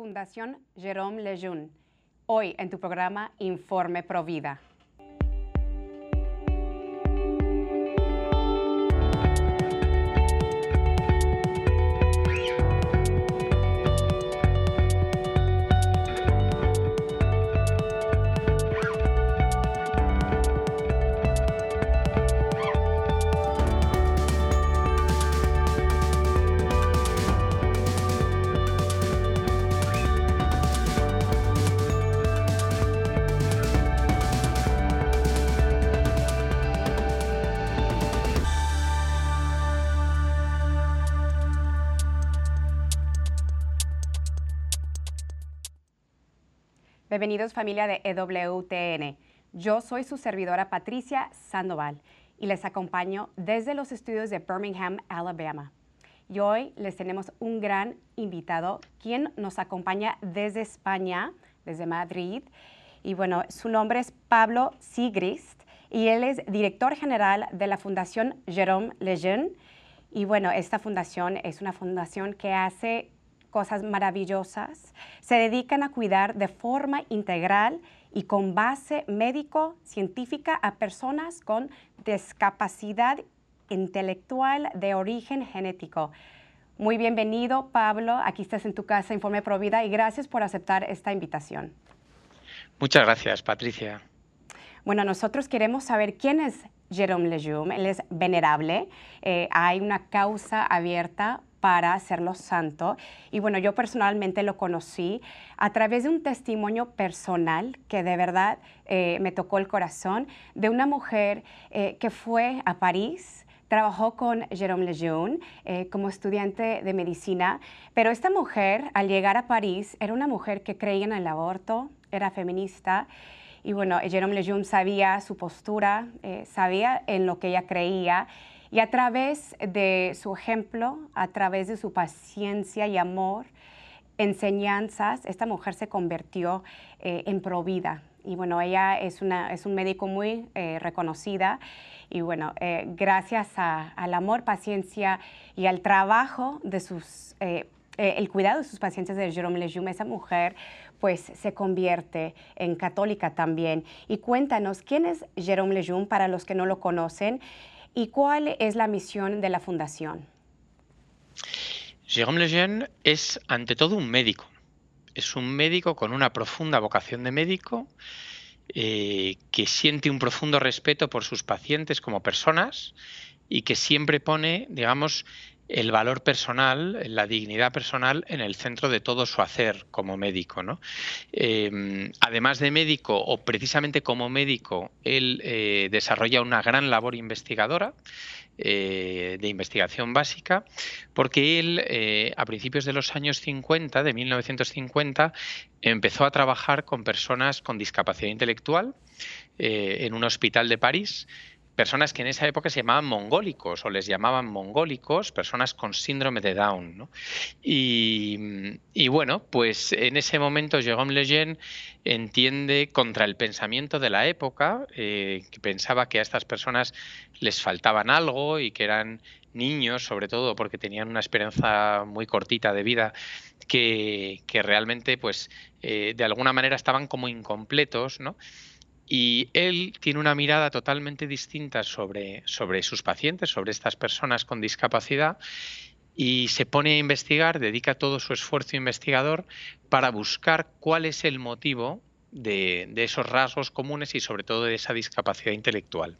Fundación Jérôme Lejeune. Hoy en tu programa Informe Provida. Bienvenidos familia de EWTN. Yo soy su servidora Patricia Sandoval y les acompaño desde los estudios de Birmingham, Alabama. Y hoy les tenemos un gran invitado, quien nos acompaña desde España, desde Madrid. Y bueno, su nombre es Pablo Sigrist y él es director general de la Fundación Jérôme Lejeune. Y bueno, esta fundación es una fundación que hace cosas maravillosas, se dedican a cuidar de forma integral y con base médico-científica a personas con discapacidad intelectual de origen genético. Muy bienvenido, Pablo. Aquí estás en tu casa, Informe Provida, y gracias por aceptar esta invitación. Muchas gracias, Patricia. Bueno, nosotros queremos saber quién es Jérôme Lejeune. Él es venerable. Eh, hay una causa abierta para hacerlo santo. Y bueno, yo personalmente lo conocí a través de un testimonio personal que de verdad eh, me tocó el corazón, de una mujer eh, que fue a París, trabajó con Jérôme Lejeune eh, como estudiante de medicina, pero esta mujer al llegar a París era una mujer que creía en el aborto, era feminista. Y bueno, Jérôme Lejeune sabía su postura, sabía en lo que ella creía y a través de su ejemplo, a través de su paciencia y amor, enseñanzas, esta mujer se convirtió eh, en provida. Y bueno, ella es, una, es un médico muy eh, reconocida. Y bueno, eh, gracias al amor, paciencia y al trabajo de sus, el cuidado de sus pacientes de Jerome Lejeune, esa mujer pues se convierte en católica también. Y cuéntanos, ¿quién es Jerome Lejeune para los que no lo conocen? ¿Y cuál es la misión de la fundación? Jérôme Lejeune es ante todo un médico. Es un médico con una profunda vocación de médico eh, que siente un profundo respeto por sus pacientes como personas y que siempre pone, digamos, el valor personal, la dignidad personal en el centro de todo su hacer como médico. ¿no? Em, además de médico, o precisamente como médico, él eh, desarrolla una gran labor investigadora. Eh, de investigación básica, porque él eh, a principios de los años 50, de 1950, empezó a trabajar con personas con discapacidad intelectual en un hospital de París personas que en esa época se llamaban mongólicos o les llamaban mongólicos, personas con síndrome de Down. Y, bueno, pues en ese momento Jérôme Lejeune entiende contra el pensamiento de la época, eh, que pensaba que a estas personas les faltaban algo y que eran niños, sobre todo porque tenían una esperanza muy cortita de vida, que, realmente, pues, eh, de alguna manera estaban como incompletos, ¿no? Y él tiene una mirada totalmente distinta sobre, sobre sus pacientes, sobre estas personas con discapacidad, y se pone a investigar, dedica todo su esfuerzo investigador para buscar cuál es el motivo de, esos rasgos comunes y sobre todo de esa discapacidad intelectual.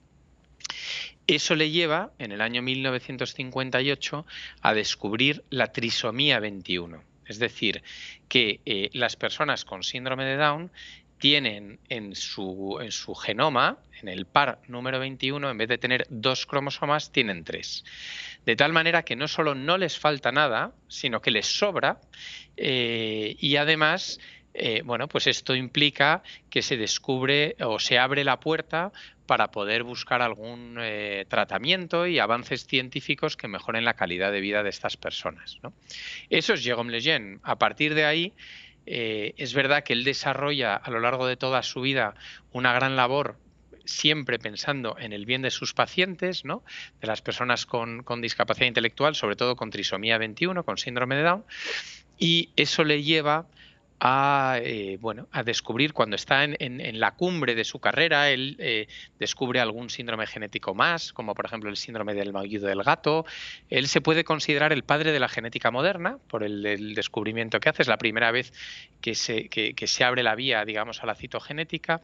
Eso le lleva, en el año 1958, a descubrir la trisomía 21. Es decir, que eh, las personas con síndrome de Down tienen en su, en su genoma, en el par número 21, en vez de tener dos cromosomas, tienen tres. De tal manera que no solo no les falta nada, sino que les sobra eh, y además eh, bueno, pues esto implica que se descubre o se abre la puerta para poder buscar algún eh, tratamiento y avances científicos que mejoren la calidad de vida de estas personas. Eso es Jérôme Lejeune. A partir de ahí, eh, es verdad que él desarrolla a lo largo de toda su vida una gran labor siempre pensando en el bien de sus pacientes, ¿no? de las personas con, discapacidad intelectual, sobre todo con trisomía 21, con síndrome de Down, y eso le lleva a, eh, bueno, a descubrir cuando está en, la cumbre de su carrera, él eh, descubre algún síndrome genético más, como por ejemplo el síndrome del maullido del gato. Él se puede considerar el padre de la genética moderna por el, descubrimiento que hace. Es la primera vez que se, se, abre la vía, digamos, a la citogenética.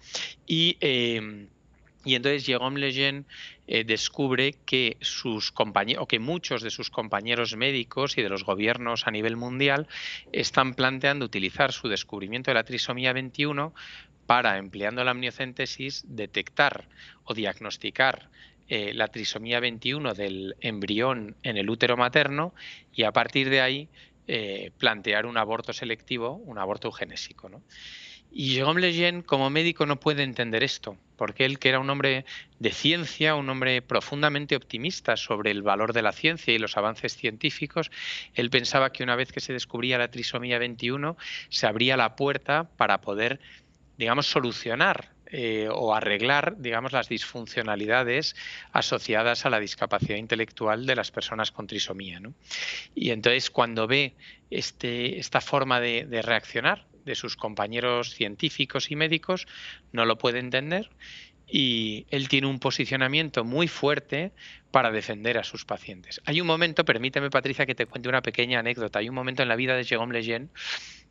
Y eh, y entonces Jérôme Lejeune eh, descubre que sus compañeros, o que muchos de sus compañeros médicos y de los gobiernos a nivel mundial están planteando utilizar su descubrimiento de la trisomía 21 para, empleando la amniocentesis, detectar o diagnosticar eh, la trisomía 21 del embrión en el útero materno y a partir de ahí eh, plantear un aborto selectivo, un aborto eugenésico. ¿no? Y Jérôme Lejeune, como médico, no puede entender esto, porque él, que era un hombre de ciencia, un hombre profundamente optimista sobre el valor de la ciencia y los avances científicos, él pensaba que una vez que se descubría la trisomía 21, se abría la puerta para poder, digamos, solucionar eh, o arreglar, digamos, las disfuncionalidades asociadas a la discapacidad intelectual de las personas con trisomía. Y entonces, cuando ve este, esta forma de reaccionar, de sus compañeros científicos y médicos, no lo puede entender y él tiene un posicionamiento muy fuerte para defender a sus pacientes. Hay un momento, permíteme Patricia que te cuente una pequeña anécdota, hay un momento en la vida de Jérôme Lejeune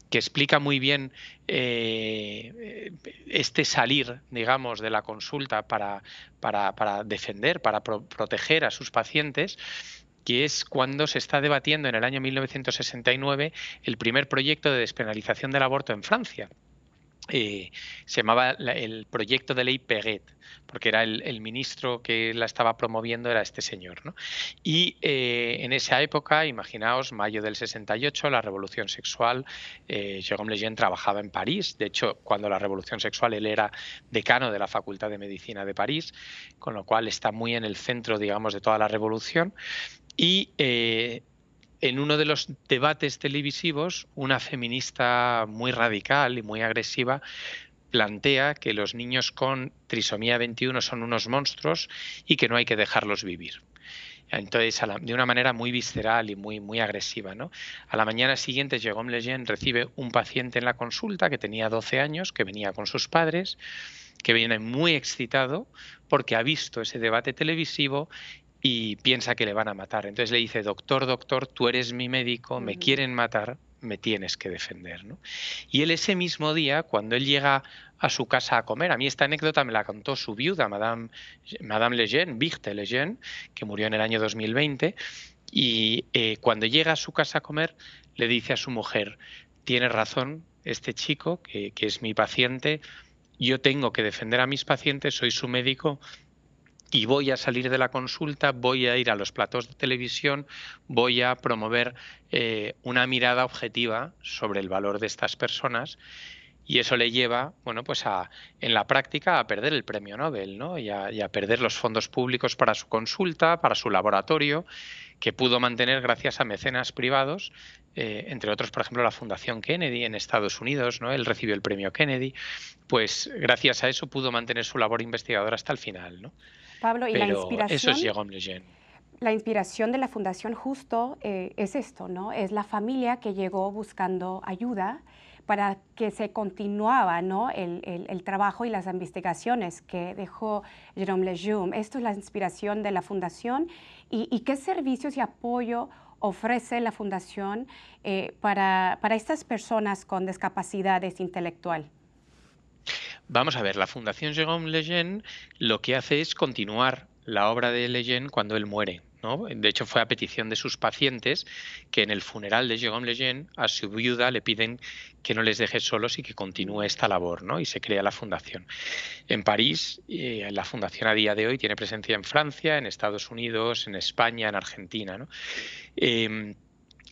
que explica muy bien eh, este salir, digamos, de la consulta para, para, defender, para proteger a sus pacientes que es cuando se está debatiendo en el año 1969 el primer proyecto de despenalización del aborto en Francia. Eh, se llamaba el proyecto de ley Peguet, porque era el, ministro que la estaba promoviendo, era este señor. ¿no? Y eh, en esa época, imaginaos, mayo del 68, la revolución sexual, eh, Jérôme Lejeune trabajaba en París, de hecho, cuando la revolución sexual él era decano de la Facultad de Medicina de París, con lo cual está muy en el centro, digamos, de toda la revolución. Y eh, en uno de los debates televisivos, una feminista muy radical y muy agresiva plantea que los niños con trisomía 21 son unos monstruos y que no hay que dejarlos vivir. Entonces, de una manera muy visceral y muy, muy agresiva. ¿no? A la mañana siguiente, Jérôme Lejeune recibe un paciente en la consulta que tenía 12 años, que venía con sus padres, que viene muy excitado porque ha visto ese debate televisivo y piensa que le van a matar. Entonces le dice, doctor, doctor, tú eres mi médico, me quieren matar, me tienes que defender. ¿no? Y él ese mismo día, cuando él llega a su casa a comer, a mí esta anécdota me la contó su viuda, Madame, Madame Lejeune, Birte Lejeune, que murió en el año 2020, y eh, cuando llega a su casa a comer, le dice a su mujer, tiene razón este chico, que, que es mi paciente, yo tengo que defender a mis pacientes, soy su médico, y voy a salir de la consulta, voy a ir a los platos de televisión, voy a promover eh, una mirada objetiva sobre el valor de estas personas y eso le lleva, bueno, pues a, en la práctica a perder el premio Nobel, ¿no? Y a, perder los fondos públicos para su consulta, para su laboratorio, que pudo mantener gracias a mecenas privados, eh, entre otros, por ejemplo, la Fundación Kennedy en Estados Unidos, ¿no? Él recibió el premio Kennedy, pues gracias a eso pudo mantener su labor investigadora hasta el final, ¿no? Pablo, y la inspiración. Eso es Jérôme Lejeune. La inspiración de la Fundación Justo eh, es esto, ¿no? Es la familia que llegó buscando ayuda para que se continuaba ¿no? el, el, trabajo y las investigaciones que dejó Jérôme Lejeune. Esto es la inspiración de la Fundación y, y qué servicios y apoyo ofrece la Fundación eh, para, para estas personas con discapacidades intelectual. Vamos a ver, la Fundación Jérôme Lejeune lo que hace es continuar la obra de Lejeune cuando él muere. ¿no? De hecho, fue a petición de sus pacientes que en el funeral de Jérôme Lejeune a su viuda le piden que no les deje solos y que continúe esta labor, ¿no? Y se crea la fundación. En París, eh, la fundación a día de hoy tiene presencia en Francia, en Estados Unidos, en España, en Argentina, ¿no? Em,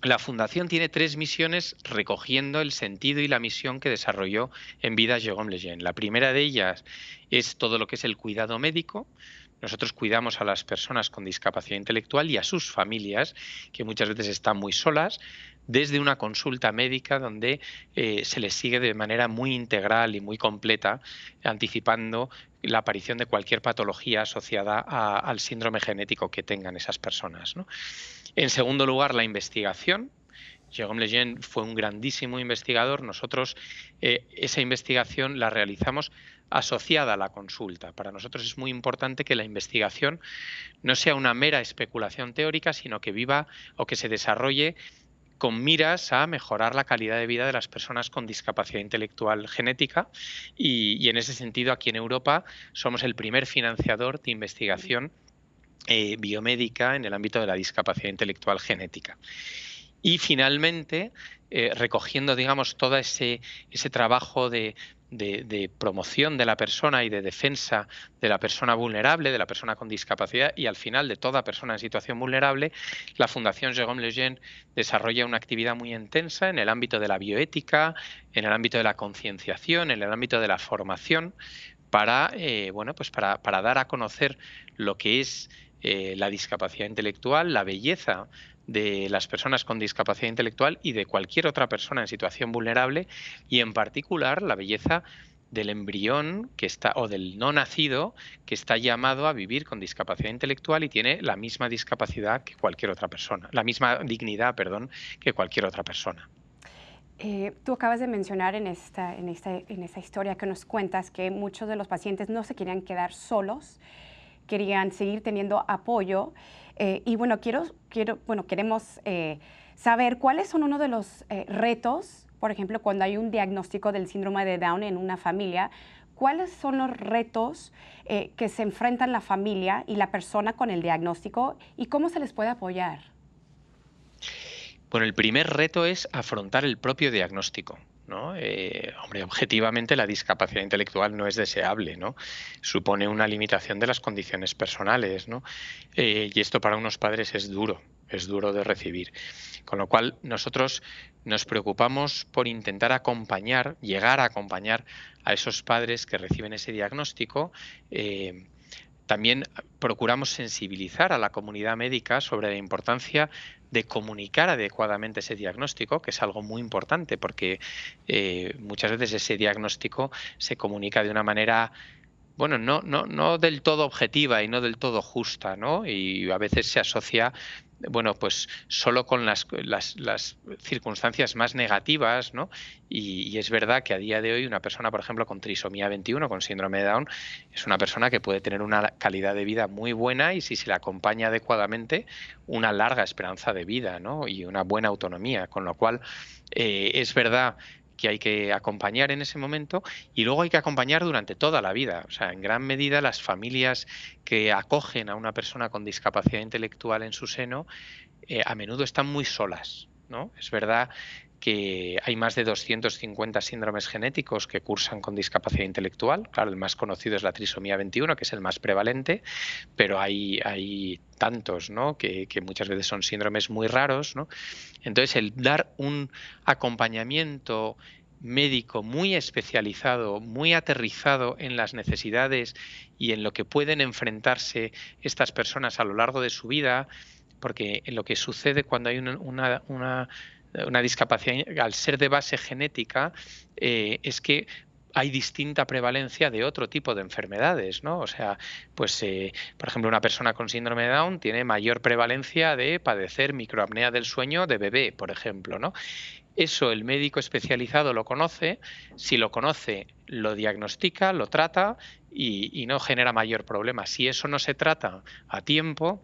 la Fundación tiene tres misiones recogiendo el sentido y la misión que desarrolló en vida Jérôme Lejeune. La primera de ellas es todo lo que es el cuidado médico. Nosotros cuidamos a las personas con discapacidad intelectual y a sus familias, que muchas veces están muy solas, desde una consulta médica donde eh, se les sigue de manera muy integral y muy completa, anticipando la aparición de cualquier patología asociada al síndrome genético que tengan esas personas. En segundo lugar, la investigación. Jérôme Lejeune fue un grandísimo investigador. Nosotros eh, esa investigación la realizamos asociada a la consulta. Para nosotros es muy importante que la investigación no sea una mera especulación teórica, sino que viva o que se desarrolle con miras a mejorar la calidad de vida de las personas con discapacidad intelectual genética y, en ese sentido aquí en Europa somos el primer financiador de investigación eh, biomédica en el ámbito de la discapacidad intelectual genética. Y finalmente, eh, recogiendo, digamos, todo ese, ese trabajo de, de, promoción de la persona y de defensa de la persona vulnerable, de la persona con discapacidad y al final de toda persona en situación vulnerable, la Fundación Jérôme Lejeune desarrolla una actividad muy intensa en el ámbito de la bioética, en el ámbito de la concienciación, en el ámbito de la formación, para, eh, bueno, pues para, para, dar a conocer lo que es eh, la discapacidad intelectual, la belleza de las personas con discapacidad intelectual y de cualquier otra persona en situación vulnerable y en particular la belleza del embrión que está o del no nacido que está llamado a vivir con discapacidad intelectual y tiene la misma discapacidad que cualquier otra persona, la misma dignidad, perdón, que cualquier otra persona. Eh, tú acabas de mencionar en esta, en, esta, en esta historia que nos cuentas que muchos de los pacientes no se querían quedar solos, querían seguir teniendo apoyo eh, y bueno, quiero, quiero, bueno, queremos eh, saber cuáles son uno de los eh, retos, por ejemplo, cuando hay un diagnóstico del síndrome de Down en una familia, cuáles son los retos que se enfrentan la familia y la persona con el diagnóstico y cómo se les puede apoyar. Bueno, el primer reto es afrontar el propio diagnóstico. ¿No? Eh, hombre, objetivamente la discapacidad intelectual no es deseable, ¿no? Supone una limitación de las condiciones personales, ¿no? Eh, y esto para unos padres es duro, es duro de recibir. Con lo cual nosotros nos preocupamos por intentar acompañar, llegar a acompañar a esos padres que reciben ese diagnóstico. Eh, también procuramos sensibilizar a la comunidad médica sobre la importancia de comunicar adecuadamente ese diagnóstico, que es algo muy importante porque eh, muchas veces ese diagnóstico se comunica de una manera bueno, no, no, no del todo objetiva y no del todo justa, ¿no? Y a veces se asocia bueno, pues solo con las, las, circunstancias más negativas, ¿no? Y, es verdad que a día de hoy una persona, por ejemplo, con trisomía 21, con síndrome de Down, es una persona que puede tener una calidad de vida muy buena y si se le acompaña adecuadamente, una larga esperanza de vida, ¿no? Y una buena autonomía, con lo cual eh, es verdad que hay que acompañar en ese momento y luego hay que acompañar durante toda la vida. O sea, en gran medida las familias que acogen a una persona con discapacidad intelectual en su seno eh, a menudo están muy solas. ¿no? Es verdad que hay más de 250 síndromes genéticos que cursan con discapacidad intelectual. Claro, el más conocido es la trisomía 21, que es el más prevalente, pero hay, hay tantos, ¿no? Que, que, muchas veces son síndromes muy raros, ¿no? Entonces, el dar un acompañamiento médico muy especializado, muy aterrizado en las necesidades y en lo que pueden enfrentarse estas personas a lo largo de su vida, porque lo que sucede cuando hay una, una una discapacidad, al ser de base genética, eh, es que hay distinta prevalencia de otro tipo de enfermedades, ¿no? O sea, pues, eh, por ejemplo, una persona con síndrome de Down tiene mayor prevalencia de padecer microapnea del sueño de bebé, por ejemplo, ¿no? Eso el médico especializado lo conoce, si lo conoce, lo diagnostica, lo trata y, y no genera mayor problema. Si eso no se trata a tiempo,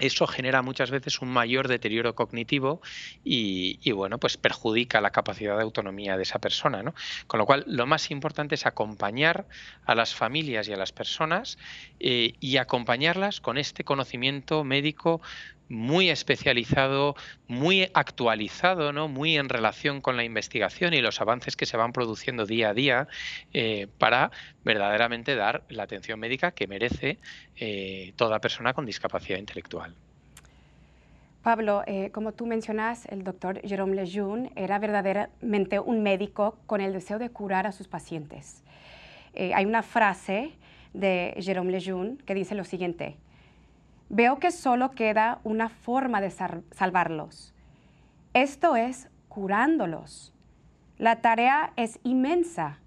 eso genera muchas veces un mayor deterioro cognitivo y, bueno, pues perjudica la capacidad de autonomía de esa persona. ¿no? Con lo cual, lo más importante es acompañar a las familias y a las personas eh, y acompañarlas con este conocimiento médico muy especializado, muy actualizado, ¿no? muy en relación con la investigación y los avances que se van produciendo día a día eh, para verdaderamente dar la atención médica que merece eh, toda persona con discapacidad intelectual. Pablo, eh, como tú mencionas, el doctor Jérôme Lejeune era verdaderamente un médico con el deseo de curar a sus pacientes. hay una frase de Jérôme Lejeune que dice lo siguiente, veo que solo queda una forma de salvarlos. Esto es curándolos. La tarea es inmensa,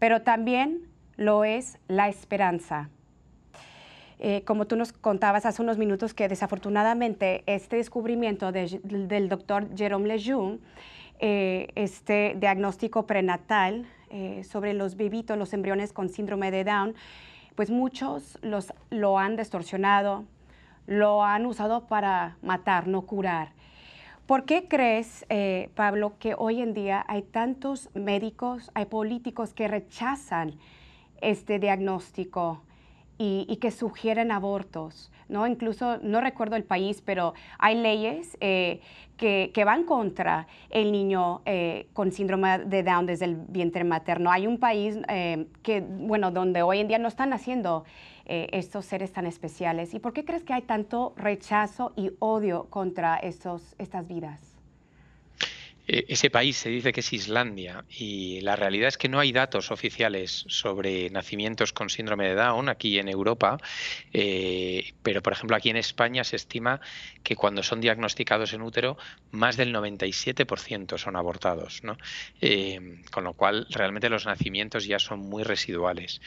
pero también lo es la esperanza. Eh, como tú nos contabas hace unos minutos que desafortunadamente este descubrimiento del doctor Jerome Lejeune, eh, este diagnóstico prenatal eh, sobre los bebitos, los embriones con síndrome de Down, pues muchos los, lo han distorsionado, lo han usado para matar, no curar. ¿Por qué crees, eh, Pablo, que hoy en día hay tantos médicos, hay políticos que rechazan este diagnóstico y, que sugieren abortos? ¿no? Incluso, no recuerdo el país, pero hay leyes eh, que, van contra el niño eh, con síndrome de Down desde el vientre materno. Hay un país que, bueno, donde hoy en día no están haciendo eh, estos seres tan especiales? ¿Y por qué crees que hay tanto rechazo y odio contra estos, estas vidas? E, ese país se dice que es Islandia y la realidad es que no hay datos oficiales sobre nacimientos con síndrome de Down aquí en Europa, eh, pero por ejemplo aquí en España se estima que cuando son diagnosticados en útero más del 97% son abortados, eh, con lo cual realmente los nacimientos ya son muy residuales.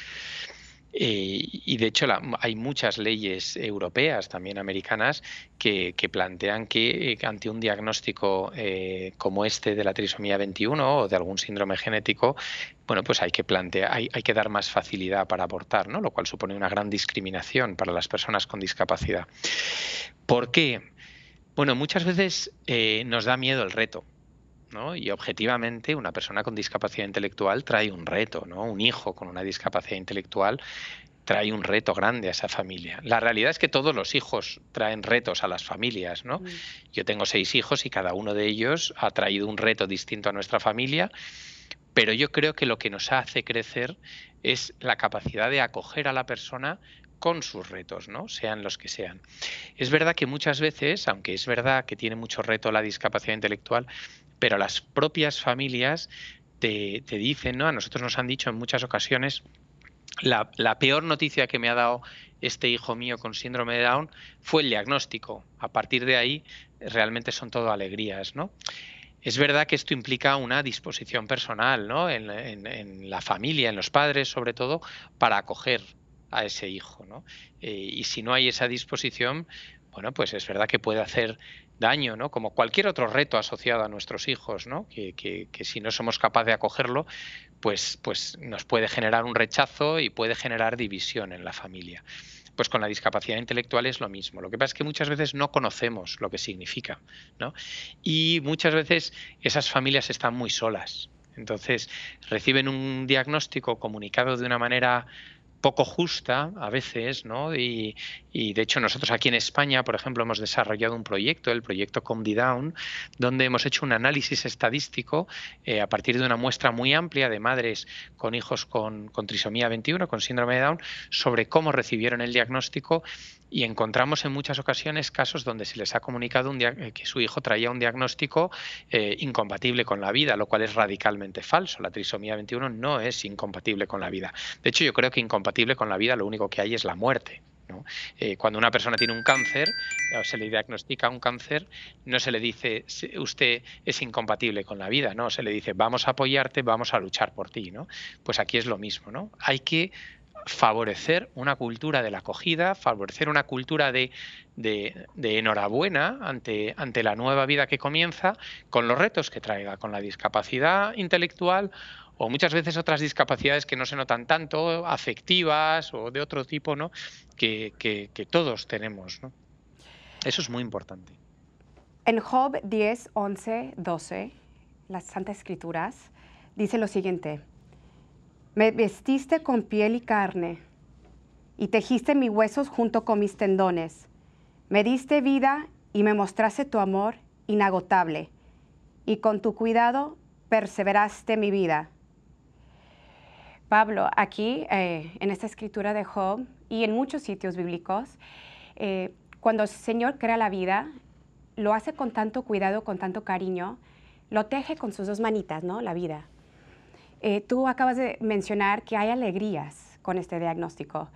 Eh, y de hecho hay muchas leyes europeas, también americanas, que, plantean que eh, ante un diagnóstico eh, como este de la trisomía 21 o de algún síndrome genético, bueno, pues hay que plantear, hay, hay, que dar más facilidad para abortar, ¿no? Lo cual supone una gran discriminación para las personas con discapacidad. ¿Por qué? Bueno, muchas veces nos da miedo el reto. Y objetivamente una persona con discapacidad intelectual trae un reto, ¿no? Un hijo con una discapacidad intelectual trae un reto grande a esa familia. La realidad es que todos los hijos traen retos a las familias, ¿no? Mm. Yo tengo seis hijos y cada uno de ellos ha traído un reto distinto a nuestra familia, pero yo creo que lo que nos hace crecer es la capacidad de acoger a la persona con sus retos, ¿no? sean los que sean. Es verdad que muchas veces, aunque es verdad que tiene mucho reto la discapacidad intelectual, pero las propias familias te, dicen, ¿no? A nosotros nos han dicho en muchas ocasiones, la, peor noticia que me ha dado este hijo mío con síndrome de Down fue el diagnóstico. A partir de ahí, realmente son todo alegrías, ¿no? Es verdad que esto implica una disposición personal, ¿no? En, la familia, en los padres, sobre todo, para acoger a ese hijo, ¿no? Eh, y si no hay esa disposición, bueno, pues es verdad que puede hacer daño, ¿no? Como cualquier otro reto asociado a nuestros hijos, ¿no? Que, que, si no somos capaces de acogerlo, pues, pues nos puede generar un rechazo y puede generar división en la familia. Pues con la discapacidad intelectual es lo mismo. Lo que pasa es que muchas veces no conocemos lo que significa, ¿no? Y muchas veces esas familias están muy solas. Entonces reciben un diagnóstico comunicado de una manera poco justa a veces, ¿no? Y, de hecho nosotros aquí en España, por ejemplo, hemos desarrollado un proyecto, el proyecto Down, donde hemos hecho un análisis estadístico eh, a partir de una muestra muy amplia de madres con hijos con, con trisomía 21, con síndrome de Down, sobre cómo recibieron el diagnóstico y encontramos en muchas ocasiones casos donde se les ha comunicado un eh, que su hijo traía un diagnóstico eh, incompatible con la vida, lo cual es radicalmente falso. La trisomía 21 no es incompatible con la vida. De hecho, yo creo que incompatible con la vida lo único que hay es la muerte. Eh, cuando una persona tiene un cáncer o se le diagnostica un cáncer, no se le dice usted es incompatible con la vida, no, se le dice vamos a apoyarte, vamos a luchar por ti, ¿no? Pues aquí es lo mismo, ¿no? Hay que favorecer una cultura de la acogida, favorecer una cultura de, enhorabuena ante, ante la nueva vida que comienza, con los retos que traiga, con la discapacidad intelectual o muchas veces otras discapacidades que no se notan tanto, afectivas o de otro tipo, ¿no? que, que todos tenemos. ¿no? Eso es muy importante. En Job 10, 11, 12, las Santas Escrituras, dice lo siguiente. Me vestiste con piel y carne, y tejiste mis huesos junto con mis tendones. Me diste vida y me mostraste tu amor inagotable, y con tu cuidado perseveraste mi vida. Pablo, aquí eh, en esta escritura de Job y en muchos sitios bíblicos, eh, cuando el Señor crea la vida, lo hace con tanto cuidado, con tanto cariño, lo teje con sus dos manitas, ¿no? La vida. Eh, tú acabas de mencionar que hay alegrías con este diagnóstico.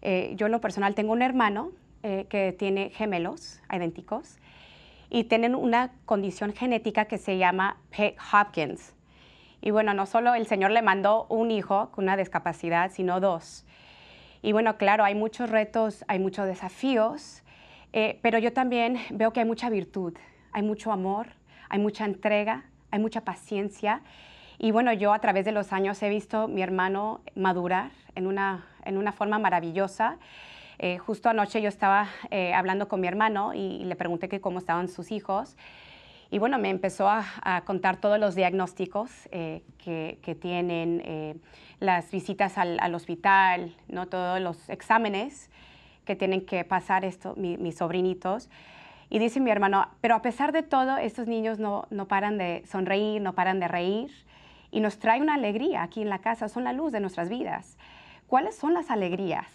Eh, yo en lo personal tengo un hermano eh, que tiene gemelos idénticos y tienen una condición genética que se llama Pick Hopkins. Y bueno, no solo el Señor le mandó un hijo con una discapacidad, sino dos. Y bueno, claro, hay muchos retos, hay muchos desafíos, pero yo también veo que hay mucha virtud, hay mucho amor, hay mucha entrega, hay mucha paciencia. Y bueno, yo a través de los años he visto a mi hermano madurar en una, en una forma maravillosa. Eh, justo anoche yo estaba eh, hablando con mi hermano y, le pregunté que cómo estaban sus hijos. Y bueno, me empezó a, contar todos los diagnósticos que, que, tienen, las visitas al, al, hospital, ¿no? todos los exámenes que tienen que pasar esto, mis sobrinitos. Y dice mi hermano, pero a pesar de todo, estos niños no, no paran de sonreír, no paran de reír y nos trae una alegría aquí en la casa, son la luz de nuestras vidas. ¿Cuáles son las alegrías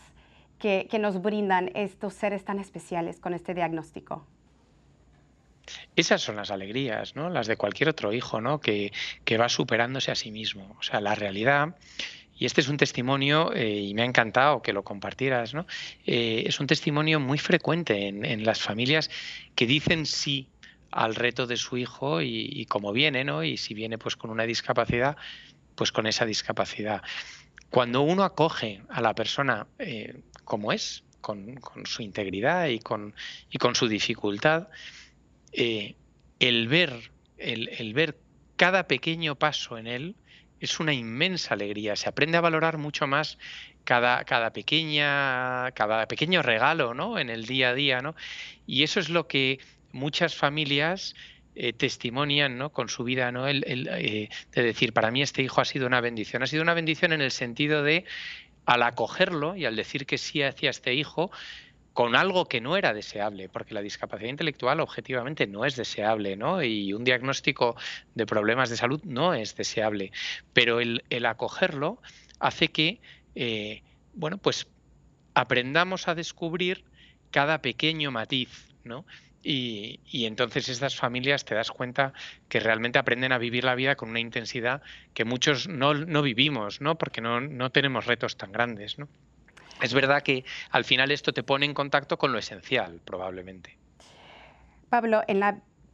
que, nos brindan estos seres tan especiales con este diagnóstico? Esas son las alegrías, ¿no? Las de cualquier otro hijo, ¿no? Que, que va superándose a sí mismo. O sea, la realidad y este es un testimonio, eh, y me ha encantado que lo compartieras, ¿no? Eh, es un testimonio muy frecuente en, las familias que dicen sí al reto de su hijo y, como viene, ¿no? Y si viene pues con una discapacidad, pues con esa discapacidad. Cuando uno acoge a la persona eh, como es, con, su integridad y con, y con su dificultad, el ver, el ver cada pequeño paso en él, es una inmensa alegría. Se aprende a valorar mucho más cada, cada pequeña, cada pequeño regalo, ¿no? En el día a día, ¿no? Y eso es lo que muchas familias eh, testimonian ¿no? con su vida, ¿no? El, eh, de decir, para mí este hijo ha sido una bendición. Ha sido una bendición en el sentido de, al acogerlo y al decir que sí hacia este hijo, con algo que no era deseable, porque la discapacidad intelectual objetivamente no es deseable, ¿no? Y un diagnóstico de problemas de salud no es deseable, pero el, acogerlo hace que, eh, bueno, pues aprendamos a descubrir cada pequeño matiz, ¿no? Y, entonces estas familias te das cuenta que realmente aprenden a vivir la vida con una intensidad que muchos no, no vivimos, ¿no? Porque no, no tenemos retos tan grandes, ¿no? es verdad que al final esto te pone en contacto con lo esencial, probablemente. Pablo, en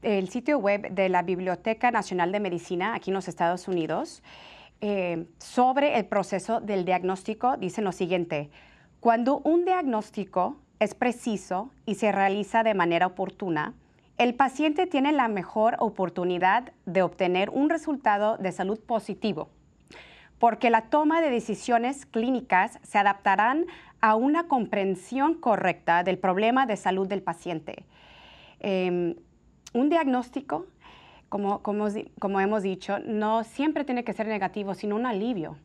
el sitio web de la Biblioteca Nacional de Medicina, aquí en los Estados Unidos, eh, sobre el proceso del diagnóstico, dicen lo siguiente, cuando un diagnóstico es preciso y se realiza de manera oportuna, el paciente tiene la mejor oportunidad de obtener un resultado de salud positivo porque la toma de decisiones clínicas se adaptarán a una comprensión correcta del problema de salud del paciente. Em, un diagnóstico, como, como, hemos dicho, no siempre tiene que ser negativo, sino un alivio.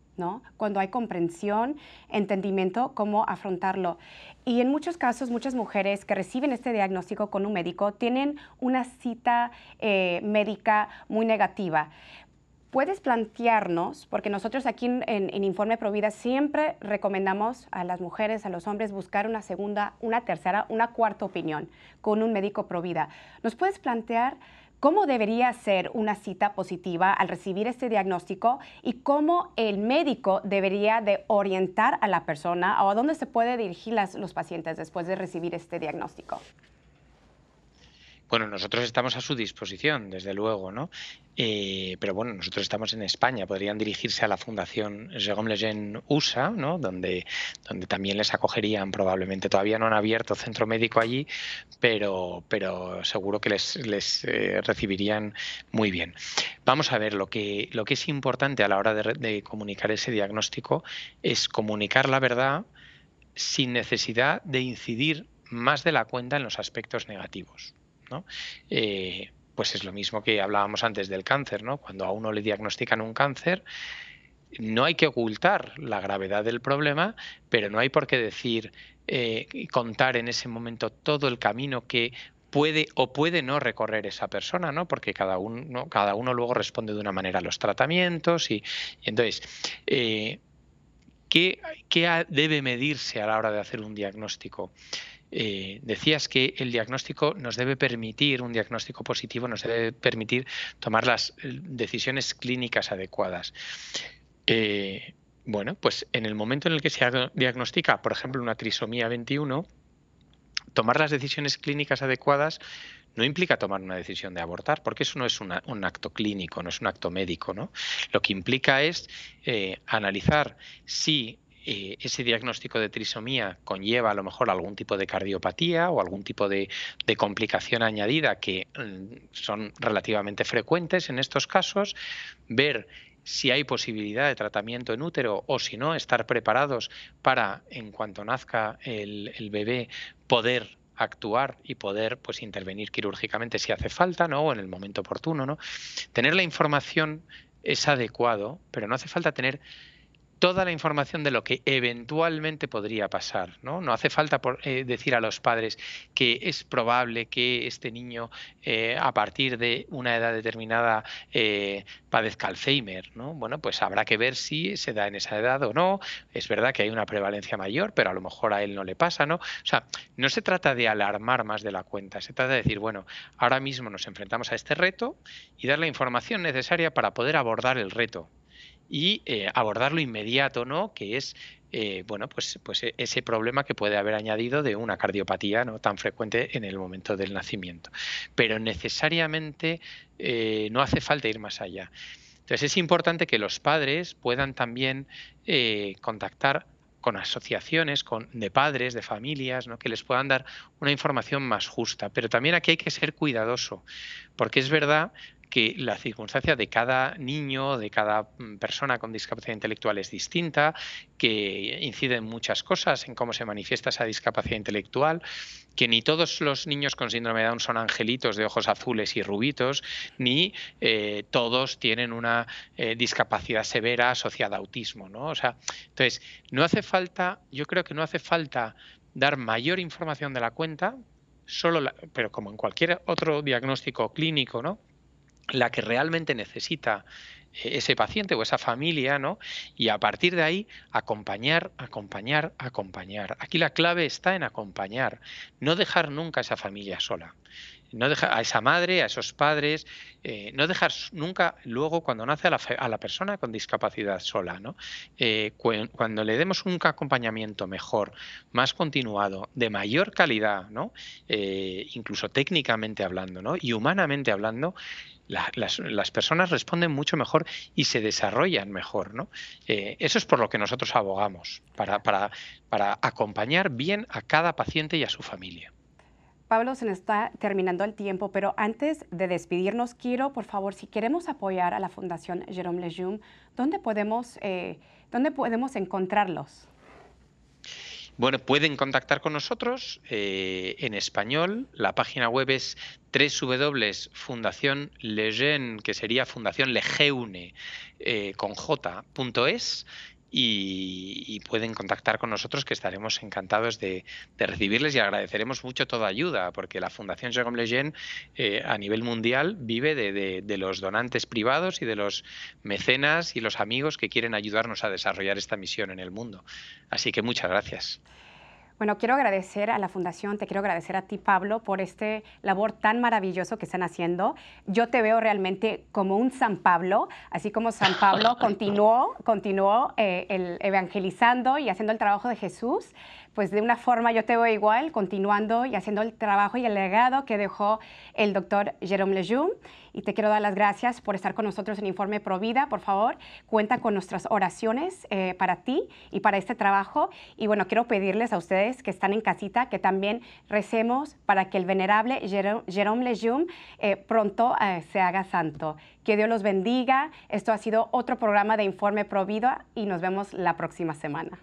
Cuando hay comprensión, entendimiento, cómo afrontarlo. Y en muchos casos, muchas mujeres que reciben este diagnóstico con un médico tienen una cita eh, médica muy negativa puedes plantearnos, porque nosotros aquí en, Informe Provida siempre recomendamos a las mujeres, a los hombres, buscar una segunda, una tercera, una cuarta opinión con un médico Provida. ¿Nos puedes plantear cómo debería ser una cita positiva al recibir este diagnóstico y cómo el médico debería de orientar a la persona o a dónde se puede dirigir los pacientes después de recibir este diagnóstico? Bueno, nosotros estamos a su disposición, desde luego, ¿no? Eh, pero bueno, nosotros estamos en España, podrían dirigirse a la Fundación Jérôme Lejeune USA, ¿no? Donde, donde también les acogerían probablemente. Todavía no han abierto centro médico allí, pero, pero seguro que les, les eh, recibirían muy bien. Vamos a ver, lo que, lo que es importante a la hora de, de comunicar ese diagnóstico es comunicar la verdad sin necesidad de incidir más de la cuenta en los aspectos negativos. Eh, pues es lo mismo que hablábamos antes del cáncer, ¿no? Cuando a uno le diagnostican un cáncer, no hay que ocultar la gravedad del problema, pero no hay por qué decir eh, contar en ese momento todo el camino que puede o puede no recorrer esa persona, ¿no? Porque cada uno, cada uno luego responde de una manera a los tratamientos y, entonces, eh, ¿qué, ¿qué, debe medirse a la hora de hacer un diagnóstico? Eh, decías que el diagnóstico nos debe permitir, un diagnóstico positivo nos debe permitir tomar las eh, decisiones clínicas adecuadas. Eh, bueno, pues en el momento en el que se diagnostica, por ejemplo, una trisomía 21, tomar las decisiones clínicas adecuadas no implica tomar una decisión de abortar, porque eso no es un acto clínico, no es un acto médico. ¿no? Lo que implica es analizar si eh, ese diagnóstico de trisomía conlleva a lo mejor algún tipo de cardiopatía o algún tipo de, complicación añadida que mm, son relativamente frecuentes en estos casos, ver si hay posibilidad de tratamiento en útero o si no, estar preparados para, en cuanto nazca el, el bebé, poder actuar y poder pues intervenir quirúrgicamente si hace falta, ¿no? O en el momento oportuno, ¿no? Tener la información es adecuado, pero no hace falta tener toda la información de lo que eventualmente podría pasar. No, no hace falta eh, decir a los padres que es probable que este niño eh, a partir de una edad determinada eh, padezca Alzheimer. ¿no? Bueno, pues habrá que ver si se da en esa edad o no. Es verdad que hay una prevalencia mayor, pero a lo mejor a él no le pasa. ¿no? O sea, no se trata de alarmar más de la cuenta, se trata de decir, bueno, ahora mismo nos enfrentamos a este reto y dar la información necesaria para poder abordar el reto y eh, abordarlo inmediato, ¿no? Que es eh, bueno, pues, pues e, ese problema que puede haber añadido de una cardiopatía no tan frecuente en el momento del nacimiento. Pero necesariamente eh, no hace falta ir más allá. Entonces es importante que los padres puedan también contactar con asociaciones con, de padres, de familias, ¿no? que les puedan dar una información más justa. Pero también aquí hay que ser cuidadoso, porque es verdad que la circunstancia de cada niño, de cada mm, persona con discapacidad intelectual es distinta, que incide en muchas cosas en cómo se manifiesta esa discapacidad intelectual, que ni todos los niños con síndrome de Down son angelitos de ojos azules y rubitos, ni eh, todos tienen una eh, discapacidad severa asociada a autismo, ¿no? O sea, entonces, no hace falta, yo creo que no hace falta dar mayor información de la cuenta, solo pero como en cualquier otro diagnóstico clínico, ¿no? La que realmente necesita eh, ese paciente o esa familia, ¿no? Y a partir de ahí acompañar, acompañar, acompañar. Aquí la clave está en acompañar, no dejar nunca a esa familia sola no dejar a esa madre, a esos padres, eh, no dejar nunca luego cuando nace a la, persona con discapacidad sola, ¿no? Eh, cuando le demos un acompañamiento mejor, más continuado, de mayor calidad, ¿no? Incluso técnicamente hablando, ¿no? Y humanamente hablando, las, personas responden mucho mejor y se desarrollan mejor. ¿no? eso es por lo que nosotros abogamos, para, para, para acompañar bien a cada paciente y a su familia. Pablo, se nos está terminando el tiempo, pero antes de despedirnos, quiero, por favor, si queremos apoyar a la Fundación Jérôme Lejeune, ¿dónde podemos, eh, ¿dónde podemos encontrarlos? Bueno, pueden contactar con nosotros eh, en español. La página web es www.fundacionlejeune, que sería Fundación Lejeune, eh, con j.es y, pueden contactar con nosotros que estaremos encantados de, recibirles y agradeceremos mucho toda ayuda porque la Fundación Jérôme Lejeune eh, a nivel mundial vive de, los donantes privados y de los mecenas y los amigos que quieren ayudarnos a desarrollar esta misión en el mundo. Así que muchas gracias. Bueno, quiero agradecer a la Fundación, te quiero agradecer a ti, Pablo, por este labor tan maravilloso que están haciendo. Yo te veo realmente como un San Pablo, así como San Pablo continuó, continuó eh, el evangelizando y haciendo el trabajo de Jesús pues de una forma yo te veo igual, continuando y haciendo el trabajo y el legado que dejó el doctor Jérôme Lejeune. Y te quiero dar las gracias por estar con nosotros en Informe Provida. Por favor, cuenta con nuestras oraciones eh, para ti y para este trabajo. Y bueno, quiero pedirles a ustedes que están en casita que también recemos para que el venerable Jérôme Lejeune eh, pronto eh, se haga santo. Que Dios los bendiga. Esto ha sido otro programa de Informe Provida y nos vemos la próxima semana.